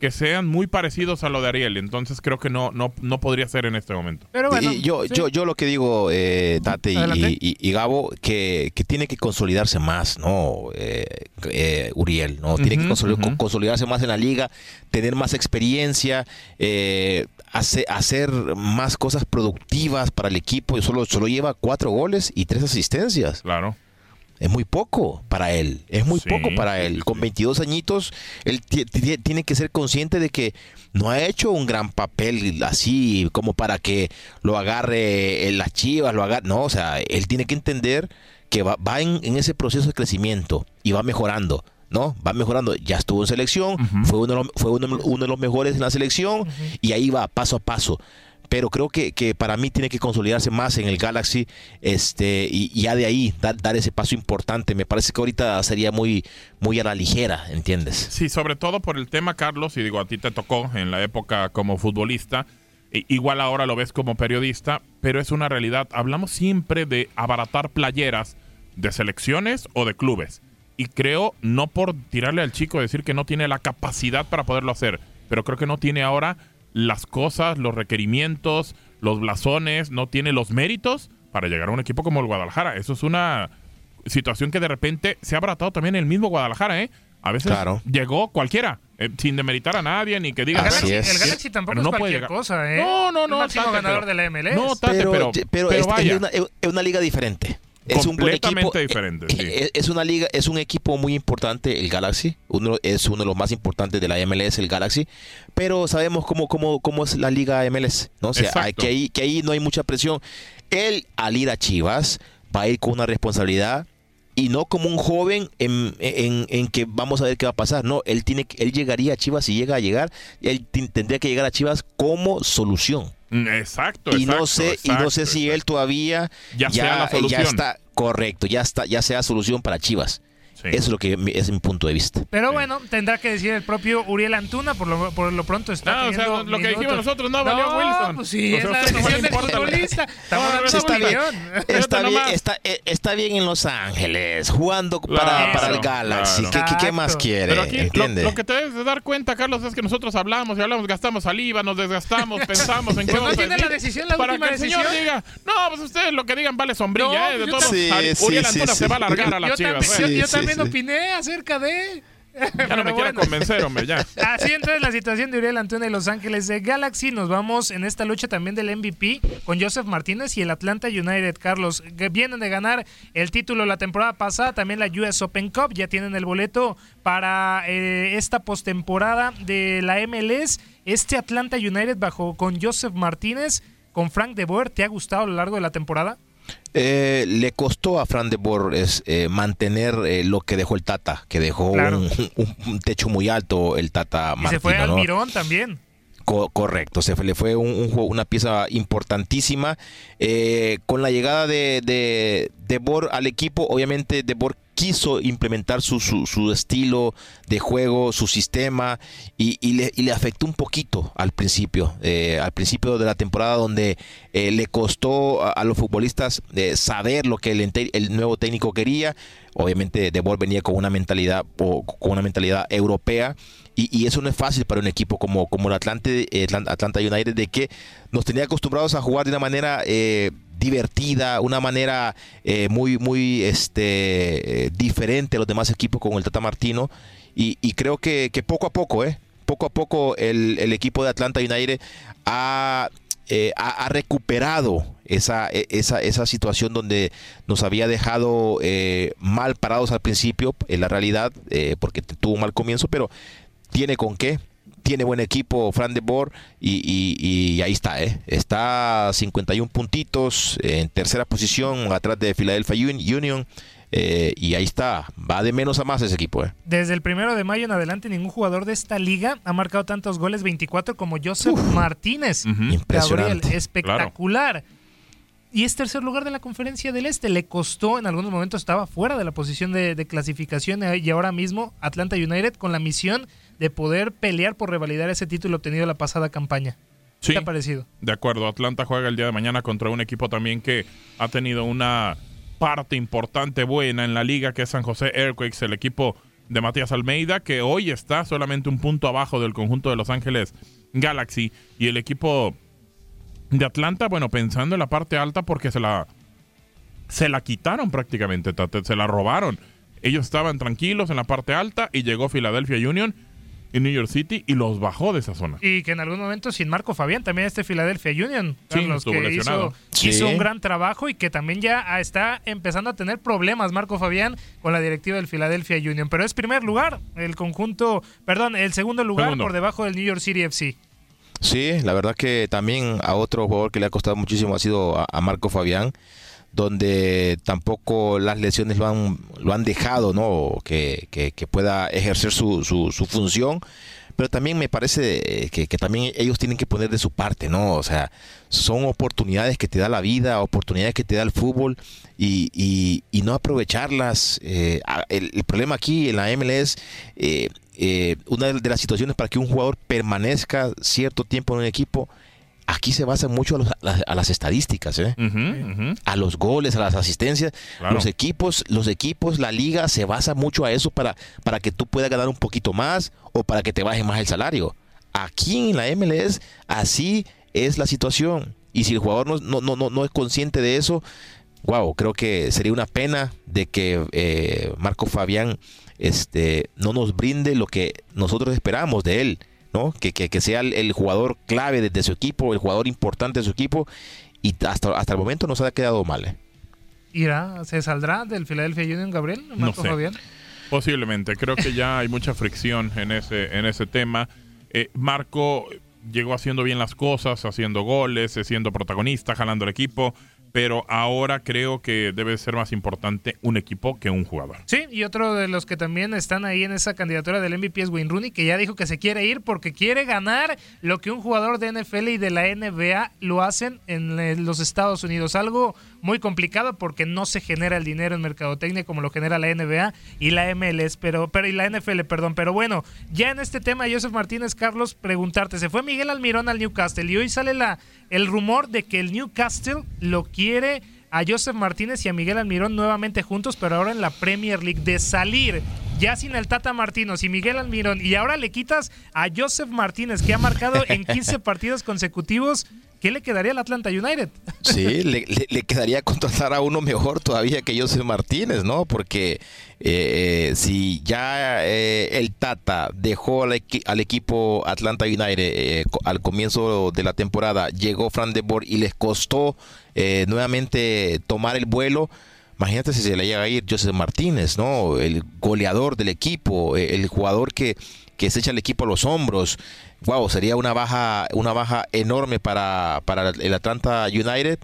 que sean muy parecidos a lo de Ariel, entonces creo que no, no, no podría ser en este momento. Pero bueno, Y yo, yo, yo lo que digo, eh, Tate y, Adelante. y- y Gabo, que, que tiene que consolidarse más, ¿no? Eh, eh, Uriel, ¿no? Tiene que consolidarse más en la liga, tener más experiencia, eh, hace- hacer más cosas productivas para el equipo. Y solo, solo lleva cuatro goles y tres asistencias. Claro. Es muy poco para él, es muy Sí, poco para sí, él. Con 22 añitos, él ti- ti- tiene que ser consciente de que no ha hecho un gran papel así como para que lo agarre en las chivas, lo agarre. No, o sea, él tiene que entender que va, va en, en ese proceso de crecimiento y va mejorando. ¿No? Va mejorando. Ya estuvo en selección, fue, uno de los, fue uno, uno de los mejores en la selección y ahí va paso a paso pero creo que, que para mí tiene que consolidarse más en el Galaxy este y, ya de ahí dar, dar ese paso importante. Me parece que ahorita sería muy, muy a la ligera, ¿entiendes? Sí, sobre todo por el tema, Carlos, y digo, a ti te tocó en la época como futbolista, igual ahora lo ves como periodista, pero es una realidad. Hablamos siempre de abaratar playeras de selecciones o de clubes. Y creo, no por tirarle al chico decir que no tiene la capacidad para poderlo hacer, pero creo que no tiene ahora las cosas, los requerimientos, los blasones, no tiene los méritos para llegar a un equipo como el Guadalajara. Eso es una situación que de repente se ha abaratado también el mismo Guadalajara, ¿eh? A veces Claro. llegó cualquiera, eh, sin demeritar a nadie, ni que diga... El Galaxy, el Galaxy tampoco Pero es no puede cualquier llegar. cosa, ¿eh? No, no, no, El máximo Tate, ganador pero- de la MLS. No, Tate, pero, pero, pero pero es, es vaya. una, es una liga diferente. Es un buen equipo. Completamente diferente, sí. Es, es una liga, es un equipo muy importante, el Galaxy. Uno, es uno de los más importantes de la MLS, el Galaxy. Pero sabemos cómo, cómo, cómo es la liga MLS, ¿no? O sea, hay- que, ahí, que ahí no hay mucha presión. Él, al ir a Chivas, va a ir con una responsabilidad y no como un joven en, en- en que vamos a ver qué va a pasar. No, él tiene él llegaría a Chivas si llega a llegar, él tendría que llegar a Chivas como solución. Exacto, Y no exacto, sé, y no sé si él todavía Ya sea la ya está correcto, ya está, ya sea solución para Chivas. Eso es lo que mi- es mi punto de vista. Pero bueno, tendrá que decir el propio Uriel Antuna, por lo, por lo pronto está No, o sea, lo que dijimos nosotros no valió Wilson. pues sí, es la decisión del la- futbolista. Está bien. Está bien, nomás. está, eh, está bien en Los Ángeles, jugando para, Claro, para el Galaxy. claro. ¿Qué, qué- qué más quiere? Pero aquí lo, ¿Entiende? lo que te debes de dar cuenta, Carlos, es que nosotros hablamos y hablamos, gastamos saliva, nos desgastamos, pensamos en qué no tiene la decisión, la para última que el señor diga, no, pues ustedes lo que digan vale sombrilla, No, ¿eh? De también- Sí, Uriel Antuna se va a largar a Yo chivas. también, ¿eh? yo- sí, también sí. opiné acerca de... Ya no me quiero bueno. convencer, hombre, ya. Así entonces la situación de Uriel Antuna y Los Ángeles de Galaxy. Nos vamos en esta lucha también del MVP con Joseph Martínez y el Atlanta United, Carlos, que vienen de ganar el título la temporada pasada, también la US Open Cup. Ya tienen el boleto para eh, esta postemporada de la MLS. Este Atlanta United bajo con Joseph Martínez, con Frank de Boer, ¿te ha gustado a lo largo de la temporada? Eh, le costó a Fran de Boer eh, mantener eh, lo que dejó el Tata, que dejó Claro. un, un- un techo muy alto el Tata Y se fue Martino, al ¿no? Mirón también. Co- correcto, se fue- le fue un, una pieza importantísima. Eh, con la llegada de, de, de Bor al equipo, obviamente De Boer quiso implementar su, su, estilo de juego, su sistema, y, le, y le afectó un poquito al principio, eh, al principio de la temporada donde eh, le costó a, los futbolistas eh, saber lo que el, el nuevo técnico quería. Obviamente De Boer venía con una mentalidad, con una mentalidad europea, y, eso no es fácil para un equipo como, como el Atlante, eh, Atlan- Atlanta United, de que nos tenía acostumbrados a jugar de una manera eh, divertida, una manera eh, muy, muy este, diferente a los demás equipos con el Tata Martino. Y, y creo que, que, poco a poco, ¿eh? poco a poco el, el equipo de Atlanta United ha, eh, ha, ha, recuperado esa, e, esa, esa situación donde nos había dejado eh, mal parados al principio, en la realidad, eh, porque tuvo un mal comienzo, pero tiene con qué. Tiene buen equipo Fran de Boer y, y, y, ahí está, ¿eh? está 51 puntitos en tercera posición atrás de Philadelphia Union. Eh, y ahí está, va de menos a más ese equipo. Eh. Desde el primero de mayo en adelante, ningún jugador de esta liga ha marcado tantos goles, 24, como Joseph Uf. Martínez. Uh -huh. Impresionante. Gabriel, espectacular. Claro. Y es tercer lugar de la conferencia del Este. Le costó, en algunos momentos estaba fuera de la posición de, de clasificación y ahora mismo Atlanta United con la misión de poder pelear por revalidar ese título obtenido la pasada campaña. ¿Qué sí, ha parecido? De acuerdo, Atlanta juega el día de mañana contra un equipo también que ha tenido una parte importante buena en la liga que es San José Earthquakes, el equipo de Matías Almeida, que hoy está solamente un punto abajo del conjunto de Los Ángeles Galaxy y el equipo de Atlanta, bueno, pensando en la parte alta porque se la se la quitaron prácticamente, se la robaron. Ellos estaban tranquilos en la parte alta y llegó Philadelphia Union en New York City y los bajó de esa zona. Y que en algún momento sin Marco Fabián, también este Philadelphia Union, sí, los que hizo, sí. hizo, un gran trabajo y que también ya está empezando a tener problemas Marco Fabián con la directiva del Philadelphia Union. Pero es primer lugar, el conjunto, perdón, el segundo lugar segundo. por debajo del New York City FC. Sí, la verdad que también a otro jugador que le ha costado muchísimo ha sido a, a Marco Fabián donde tampoco las lesiones lo han, lo han dejado, ¿no? Que, que, pueda ejercer su, su, su, función. Pero también me parece que, que, también ellos tienen que poner de su parte, ¿no? O sea, son oportunidades que te da la vida, oportunidades que te da el fútbol y, y, no aprovecharlas. Eh, el, el, problema aquí en la MLS, eh, eh, una de las situaciones para que un jugador permanezca cierto tiempo en un equipo aquí se basa mucho a, los, a, las, estadísticas, ¿eh? uh -huh, uh -huh. a los goles, a las asistencias. Claro. Los equipos, los equipos, la liga se basa mucho a eso para, para que tú puedas ganar un poquito más o para que te baje más el salario. Aquí en la MLS así es la situación. Y si el jugador no, no, no, no es consciente de eso, wow, creo que sería una pena de que eh, Marco Fabián este, no nos brinde lo que nosotros esperamos de él. ¿No? Que, que, que sea el, el, jugador clave de, de, su equipo, el jugador importante de su equipo, y hasta, hasta el momento nos ha quedado mal. ¿eh? ¿Irá? ¿Se saldrá del Philadelphia Union, Gabriel? Marco no sé. Fabián? Posiblemente, creo que ya hay mucha fricción en ese, en ese tema. Eh, Marco llegó haciendo bien las cosas, haciendo goles, siendo protagonista, jalando el equipo, pero ahora creo que debe ser más importante un equipo que un jugador. Sí, y otro de los que también están ahí en esa candidatura del MVP es Wayne Rooney, que ya dijo que se quiere ir porque quiere ganar lo que un jugador de NFL y de la NBA lo hacen en los Estados Unidos. Algo muy complicado porque no se genera el dinero en mercadotecnia como lo genera la NBA y la MLS, pero, pero y la NFL, perdón. Pero bueno, ya en este tema, Joseph Martínez, Carlos, preguntarte, se fue Miguel Almirón al Newcastle y hoy sale la, el rumor de que el Newcastle lo quiere a Joseph Martínez y a Miguel Almirón nuevamente juntos, pero ahora en la Premier League, de salir ya sin el Tata Martínez y Miguel Almirón, y ahora le quitas a Joseph Martínez, que ha marcado en 15 partidos consecutivos. ¿Qué le quedaría al Atlanta United? Sí, le, quedaría contratar a uno mejor todavía que Joseph Martínez, ¿no? Porque eh, si ya eh, el Tata dejó al, equi al equipo Atlanta United eh, al comienzo de la temporada, llegó Fran de Boer y les costó eh, nuevamente tomar el vuelo. Imagínate si se le llega a ir Joseph Martínez, ¿no? El goleador del equipo, el jugador que, que se echa el equipo a los hombros. Wow, sería una baja, una baja enorme para, para el Atlanta United,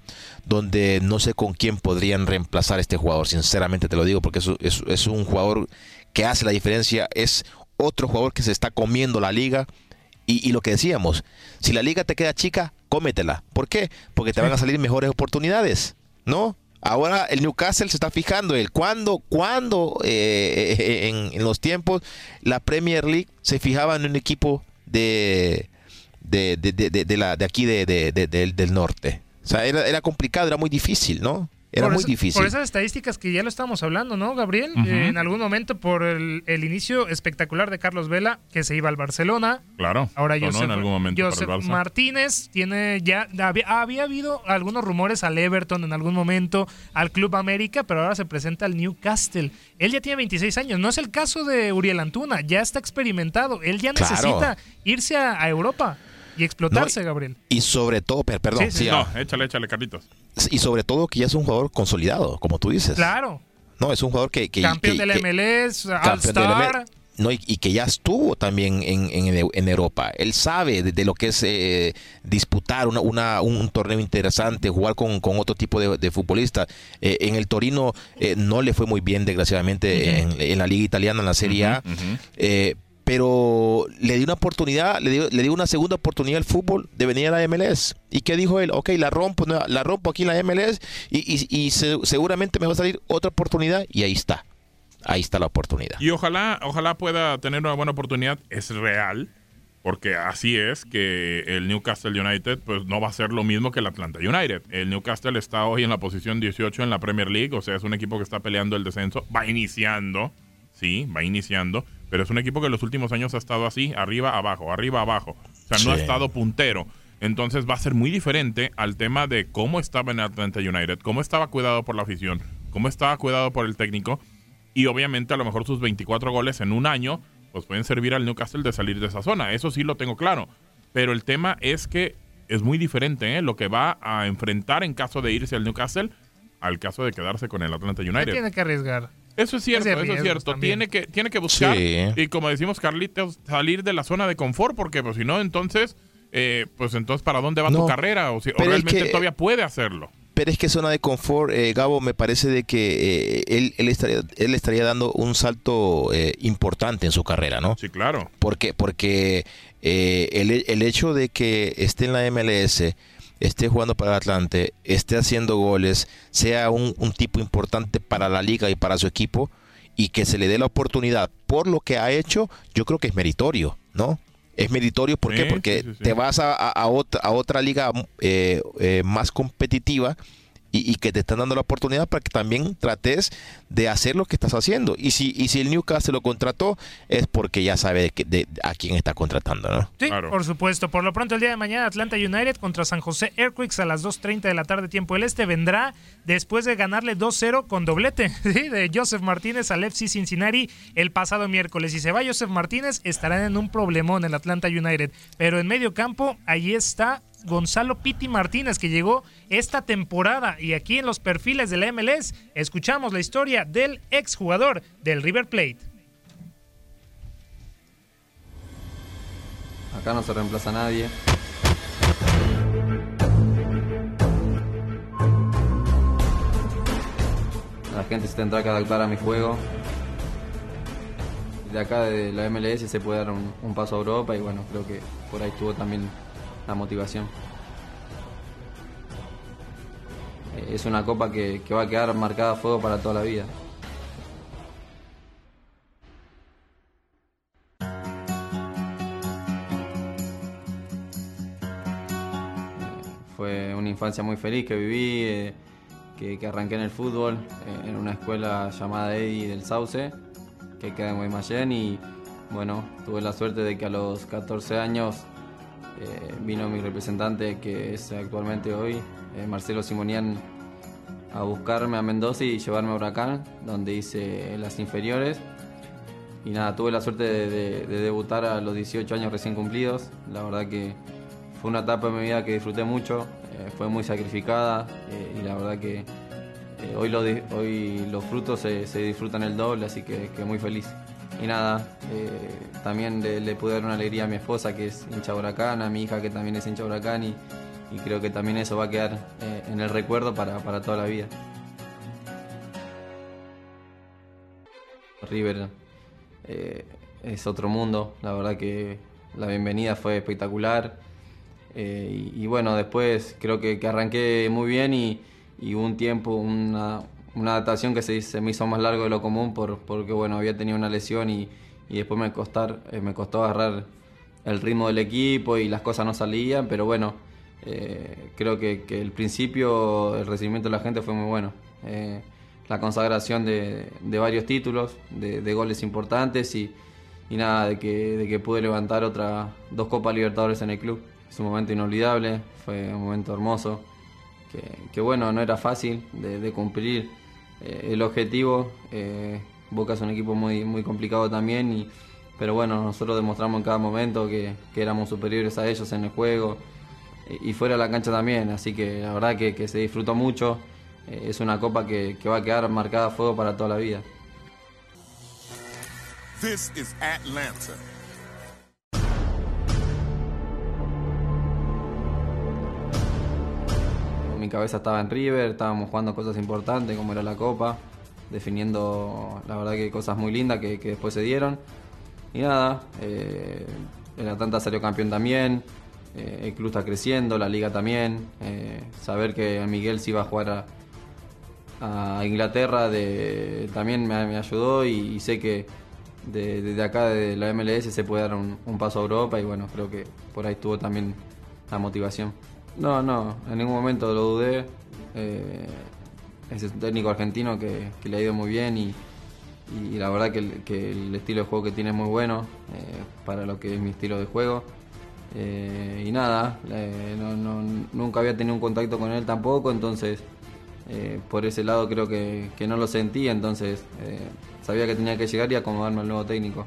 donde no sé con quién podrían reemplazar a este jugador, sinceramente te lo digo, porque es, es, es un jugador que hace la diferencia, es otro jugador que se está comiendo la liga. Y, y, lo que decíamos, si la liga te queda chica, cómetela. ¿Por qué? Porque te van a salir mejores oportunidades, ¿no? Ahora el Newcastle se está fijando el cuándo, cuándo eh, en, en, los tiempos la Premier League se fijaba en un equipo de, de, de, de la, de aquí de, del norte. O sea, era, era, complicado, era muy difícil, ¿no? Era Por muy eso- difícil. Por esas estadísticas que ya lo estábamos hablando, ¿no, Gabriel? Eh, en algún momento por el, el inicio espectacular de Carlos Vela, que se iba al Barcelona. Claro. Ahora Josep, en algún momento Josep. Martínez tiene ya había, había habido algunos rumores al Everton en algún momento, al Club América, pero ahora se presenta al Newcastle. Él ya tiene 26 años, no es el caso de Uriel Antuna, ya está experimentado, él ya Claro. necesita irse a, a Europa y explotarse, Gabriel. Y sobre todo, per- perdón, Sí, sí. sí, No, échale, échale, Carlitos. y sobre todo que ya es un jugador consolidado, como tú dices. Claro, No, es un jugador que... que campeón que- del que- MLS, campeón del All-Star. No, y, y que ya estuvo también en, en- en Europa. Él sabe de, de lo que es eh, disputar una, una- un torneo interesante, jugar con, con otro tipo de, de futbolistas. Eh, en el Torino eh, no le fue muy bien, desgraciadamente, en, en la liga italiana, en la Serie A. Eh, pero le dio una oportunidad, le dio, le dio una segunda oportunidad al fútbol de venir a la MLS. ¿Y qué dijo él? Ok, la rompo, la rompo aquí en la MLS y, y- y se- seguramente me va a salir otra oportunidad y ahí está. Ahí está la oportunidad. Y ojalá, ojalá pueda tener una buena oportunidad. Es real, porque así es que el Newcastle United pues no va a ser lo mismo que el Atlanta United. El Newcastle está hoy en la posición 18 en la Premier League, o sea, es un equipo que está peleando el descenso. Va iniciando, sí, va iniciando, pero es un equipo que en los últimos años ha estado así, arriba, abajo, arriba, abajo. O sea, no ha estado puntero. Entonces va a ser muy diferente al tema de cómo estaba en Atlanta United, cómo estaba cuidado por la afición, cómo estaba cuidado por el técnico y obviamente a lo mejor sus 24 goles en un año pues pueden servir al Newcastle de salir de esa zona. Eso sí lo tengo claro. Pero el tema es que es muy diferente ¿eh? lo que va a enfrentar en caso de irse al Newcastle al caso de quedarse con el Atlanta United. tiene que arriesgar. Eso es cierto, eso es cierto. también. Tiene que, tiene que buscar Sí. y como decimos Carlitos, salir de la zona de confort porque pues si no, entonces, eh, pues entonces ¿para dónde va No, tu carrera? O, si, o pero es realmente que- todavía puede hacerlo. Pero es que zona de confort, eh, Gabo, me parece de que eh, él, él, estaría, él estaría dando un salto eh, importante en su carrera, ¿no? Sí, claro. Porque, porque eh, el, el hecho de que esté en la MLS, esté jugando para el Atlante, esté haciendo goles, sea un, un tipo importante para la liga y para su equipo, y que se le dé la oportunidad por lo que ha hecho, yo creo que es meritorio, ¿no? Es meritorio, ¿por qué? Sí, Porque sí, sí, sí. te vas a, a- a otra, a otra liga eh, eh, más competitiva y, y que te están dando la oportunidad para que también trates de hacer lo que estás haciendo. Y si, y si el Newcastle lo contrató, es porque ya sabe de, que- de- a quién está contratando, ¿no? Sí, por supuesto. Por lo pronto, el día de mañana, Atlanta United contra San José Earthquakes a las 2.30 de la tarde, tiempo del este, vendrá después de ganarle 2-0 con doblete ¿sí? de Joseph Martínez al FC Cincinnati el pasado miércoles. Si se va Joseph Martínez, estarán en un problemón el Atlanta United. Pero en medio campo, ahí está Gonzalo Piti Martínez, que llegó esta temporada. Y aquí en los perfiles de la MLS, escuchamos la historia del exjugador del River Plate. Acá no se reemplaza a nadie. La gente se tendrá que adaptar a mi juego. De acá de la MLS se puede dar un, un paso a Europa y bueno, creo que por ahí estuvo también la motivación. Eh, Es una copa que, va a quedar marcada a fuego para toda la vida. Fue una infancia muy feliz que viví, eh, que, arranqué en el fútbol, eh, en una escuela llamada Eddie del Sauce, que queda en Guaymallén y bueno, tuve la suerte de que a los 14 años eh, vino mi representante, que es actualmente hoy, eh, Marcelo Simonian, a buscarme a Mendoza y llevarme a Huracán, donde hice las inferiores. Y nada, tuve la suerte de, de- de debutar a los 18 años recién cumplidos. La verdad que fue una etapa de mi vida que disfruté mucho, eh, fue muy sacrificada y la verdad que hoy, lo hoy los frutos se, se disfrutan el doble, así que, que muy feliz. Y nada, eh, también le, le pude dar una alegría a mi esposa que es hincha huracán, a mi hija que también es hincha huracán y, creo que también eso va a quedar eh, en el recuerdo para, para toda la vida. River eh, es otro mundo, la verdad que la bienvenida fue espectacular. Y, bueno, después creo que, que arranqué muy bien y, y un tiempo, una, una adaptación que se, me hizo más largo de lo común por, porque bueno, había tenido una lesión y, y después me, costar, eh, me costó agarrar el ritmo del equipo y las cosas no salían, pero bueno, Eh, creo que, el principio, el recibimiento de la gente fue muy bueno. Eh, la consagración de, varios títulos, de, goles importantes y, y nada, de que, de que pude levantar otra, dos Copas Libertadores en el club. Es un momento inolvidable, fue un momento hermoso, que, bueno, no era fácil de cumplir eh, el objetivo. Eh, Boca es un equipo muy, muy complicado también, y, pero bueno, nosotros demostramos en cada momento que, que éramos superiores a ellos en el juego y fuera de la cancha también, así que la verdad que, que se disfrutó mucho. Eh, es una copa que, que, va a quedar marcada a fuego para toda la vida. Mi cabeza estaba en River, estábamos jugando cosas importantes como era la copa, definiendo la verdad que cosas muy lindas que, después se dieron. Y nada, eh, el Atlanta salió campeón también, eh, el club está creciendo, la liga también. Eh, saber que Miguel se iba a jugar a, Inglaterra también me, ayudó y, sé que desde de, de acá, de la MLS, se puede dar un, paso a Europa y bueno, creo que por ahí estuvo también la motivación. No, no, en ningún momento lo dudé. Eh, es un técnico argentino que, le ha ido muy bien y, la verdad que el, estilo de juego que tiene es muy bueno para lo que es mi estilo de juego. Eh, y nada, eh, no, nunca había tenido un contacto con él tampoco, entonces eh, por ese lado creo que, que no lo sentía, entonces sabía que tenía que llegar y acomodarme al nuevo técnico.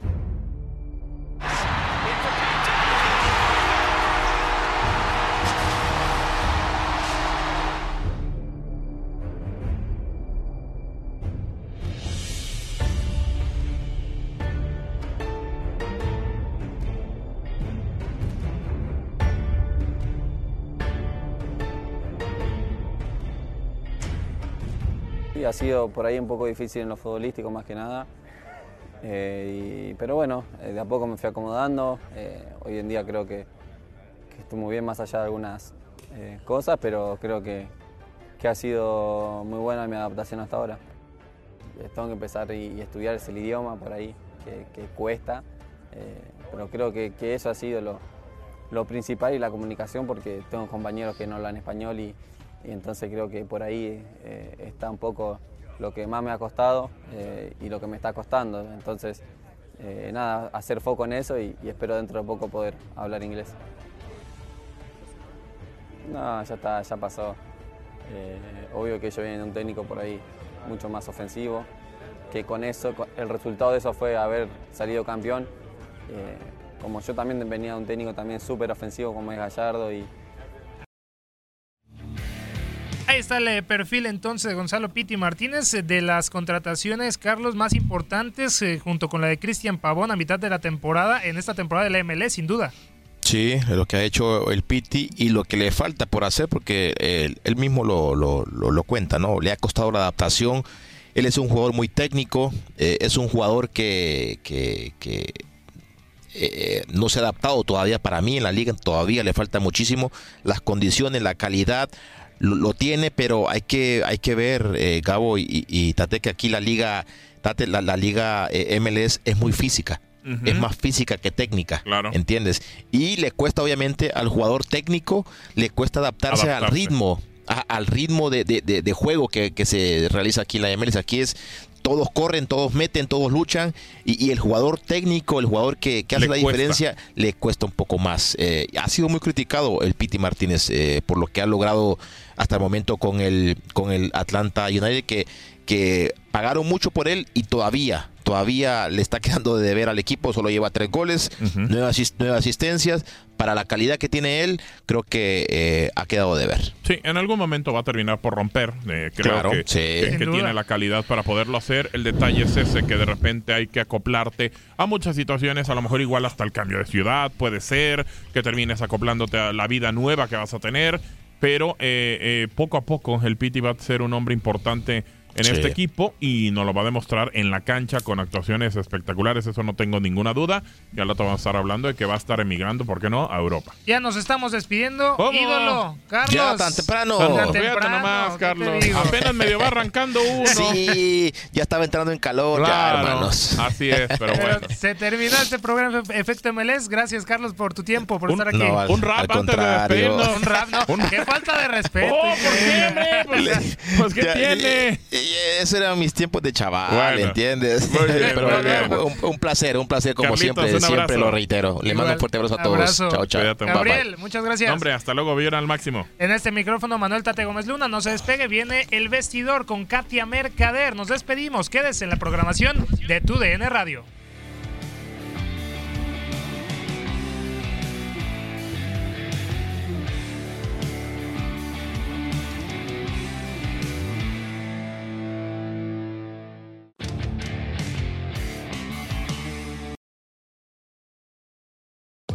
Sido por ahí un poco difícil en lo futbolístico más que nada. Eh, pero bueno, eh, de a poco me fui acomodando. Eh, hoy en día creo que, que, estoy muy bien más allá de algunas eh, cosas, pero creo que, que, ha sido muy buena mi adaptación hasta ahora. Tengo que empezar y, y estudiar el idioma por ahí, que, cuesta. Pero creo que, eso ha sido lo, lo, principal y la comunicación, porque tengo compañeros que no hablan español y, y entonces creo que por ahí está un poco lo que más me ha costado eh, y lo que me está costando. Entonces, eh, nada, hacer foco en eso y, espero dentro de poco poder hablar inglés. No, ya está, ya pasó. obvio que yo viene de un técnico por ahí mucho más ofensivo, que con eso, el resultado de eso fue haber salido campeón. como yo también venía de un técnico también súper ofensivo como es Gallardo y, está el perfil entonces de Gonzalo Pitti Martínez de las contrataciones, Carlos, más importantes eh, junto con la de Cristian Pavón a mitad de la temporada, en esta temporada de la MLS, sin duda. Sí, lo que ha hecho el Pitti y lo que le falta por hacer, porque él, mismo lo, lo, lo, cuenta, ¿no? Le ha costado la adaptación. Él es un jugador muy técnico, eh, es un jugador que, que, que eh, no se ha adaptado todavía para mí en la liga, todavía le falta muchísimo. Las condiciones, la calidad, lo, lo, tiene, pero hay que, hay que ver, eh, Gabo y, y, Tate, que aquí la liga, Tate, la, la liga eh, MLS es muy física. Uh -huh. Es más física que técnica, claro. ¿entiendes? Y le cuesta obviamente al jugador técnico, le cuesta adaptarse, adaptarse. al ritmo, a, al ritmo de, de, de, de juego que, que, se realiza aquí en la MLS. Aquí es todos corren, todos meten, todos luchan y, y el jugador técnico, el jugador que, que hace le la cuesta. diferencia, le cuesta un poco más. Eh, ha sido muy criticado el Piti Martínez eh, por lo que ha logrado hasta el momento con el, con el Atlanta United, que, que pagaron mucho por él y todavía, todavía le está quedando de deber al equipo, solo lleva tres goles, uh -huh. nueve, asist nueve, asistencias. Para la calidad que tiene él, creo que eh, ha quedado de ver. Sí, en algún momento va a terminar por romper. Eh, creo claro, que, sí. que, que tiene la calidad para poderlo hacer. El detalle es ese, que de repente hay que acoplarte a muchas situaciones, a lo mejor igual hasta el cambio de ciudad, puede ser, que termines acoplándote a la vida nueva que vas a tener pero eh, eh, poco a poco el Piti va a ser un hombre importante en Sí. este equipo y nos lo va a demostrar en la cancha con actuaciones espectaculares, eso no tengo ninguna duda. Y al rato vamos a estar hablando de que va a estar emigrando, ¿por qué no?, a Europa. Ya nos estamos despidiendo. ¿Cómo? Ídolo, Carlos. Ya tan temprano. Tan Fíjate temprano, nomás, ¿qué te Carlos. Apenas medio va arrancando uno. Sí, ya estaba entrando en calor, ya, Claro, hermanos. así es, pero Pero bueno. se terminó este programa Efe- Efecto MLS. Gracias, Carlos, por tu tiempo, por estar aquí. no, al- Un rap antes de despedirnos. Un rap, no. Qué falta de respeto. Oh, ¿por qué, hombre? Pues, pues, ¿qué Ya, tiene? y- y Esos eran mis tiempos de chaval, Bueno. ¿entiendes? Muy bien, Pero muy bien. Un, un placer, un placer como Carlitos, siempre, siempre lo reitero. Le mando un fuerte abrazo a todos. abrazo. Chao, chao. Cuídate, Bye, bye. Gabriel, muchas gracias. Hombre, hasta luego, vieron al máximo. En este micrófono, Manuel Tate Gómez Luna. No se despegue, viene el vestidor con Katia Mercader. Nos despedimos. Quédese en la programación de Tu DN Radio.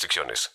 restricciones.